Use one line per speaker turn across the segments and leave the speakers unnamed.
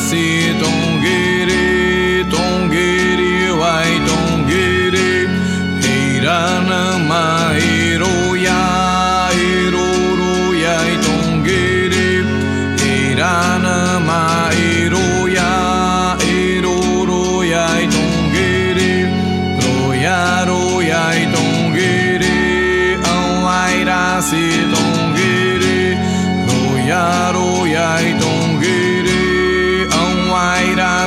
see don't get it, don't get it, why don't get ya, hero, ya, don't get it. Hey, ya, hero, ya, don't get ya, ro, ya, don't get it. Oh, I ya, ro, ya, don't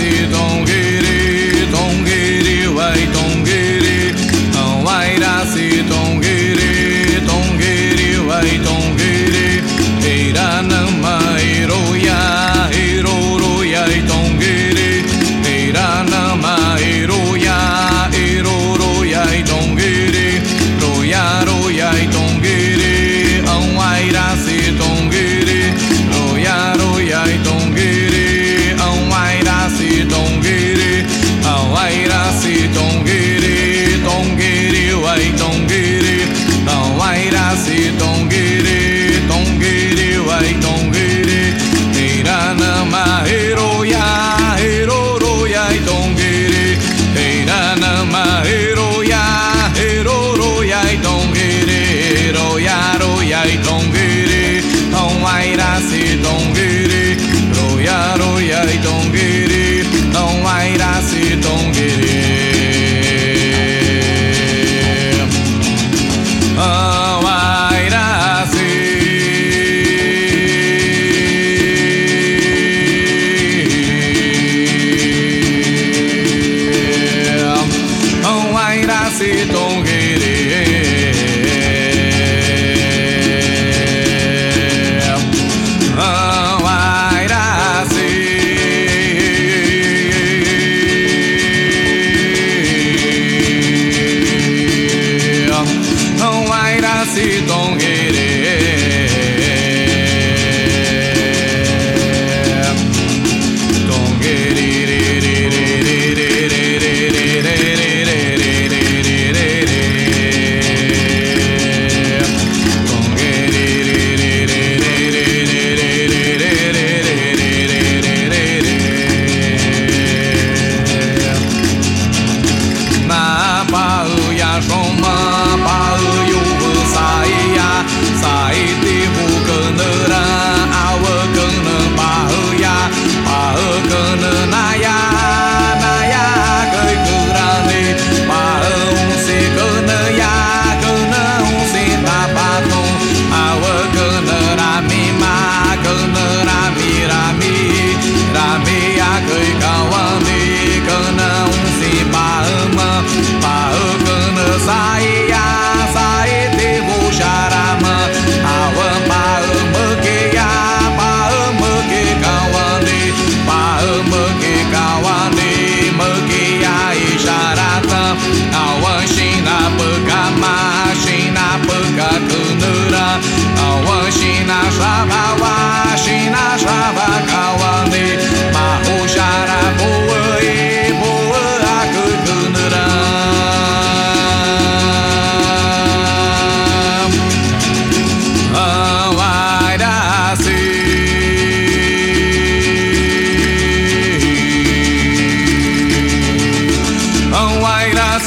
c'est donc bailar si ton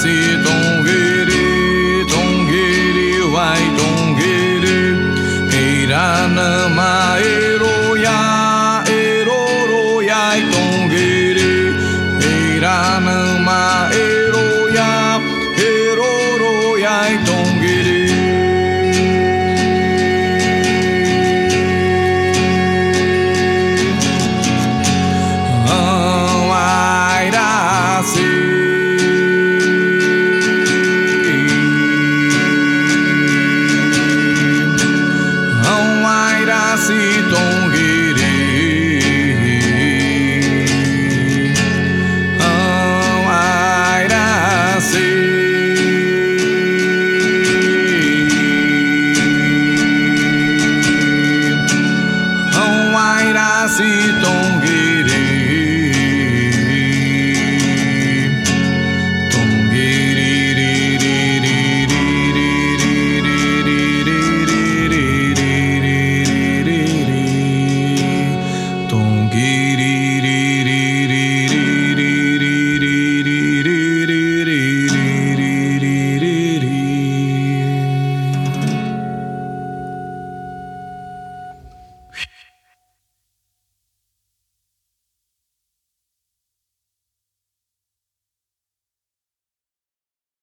si dongiri, dongiri, wai dongiri, irana mai. E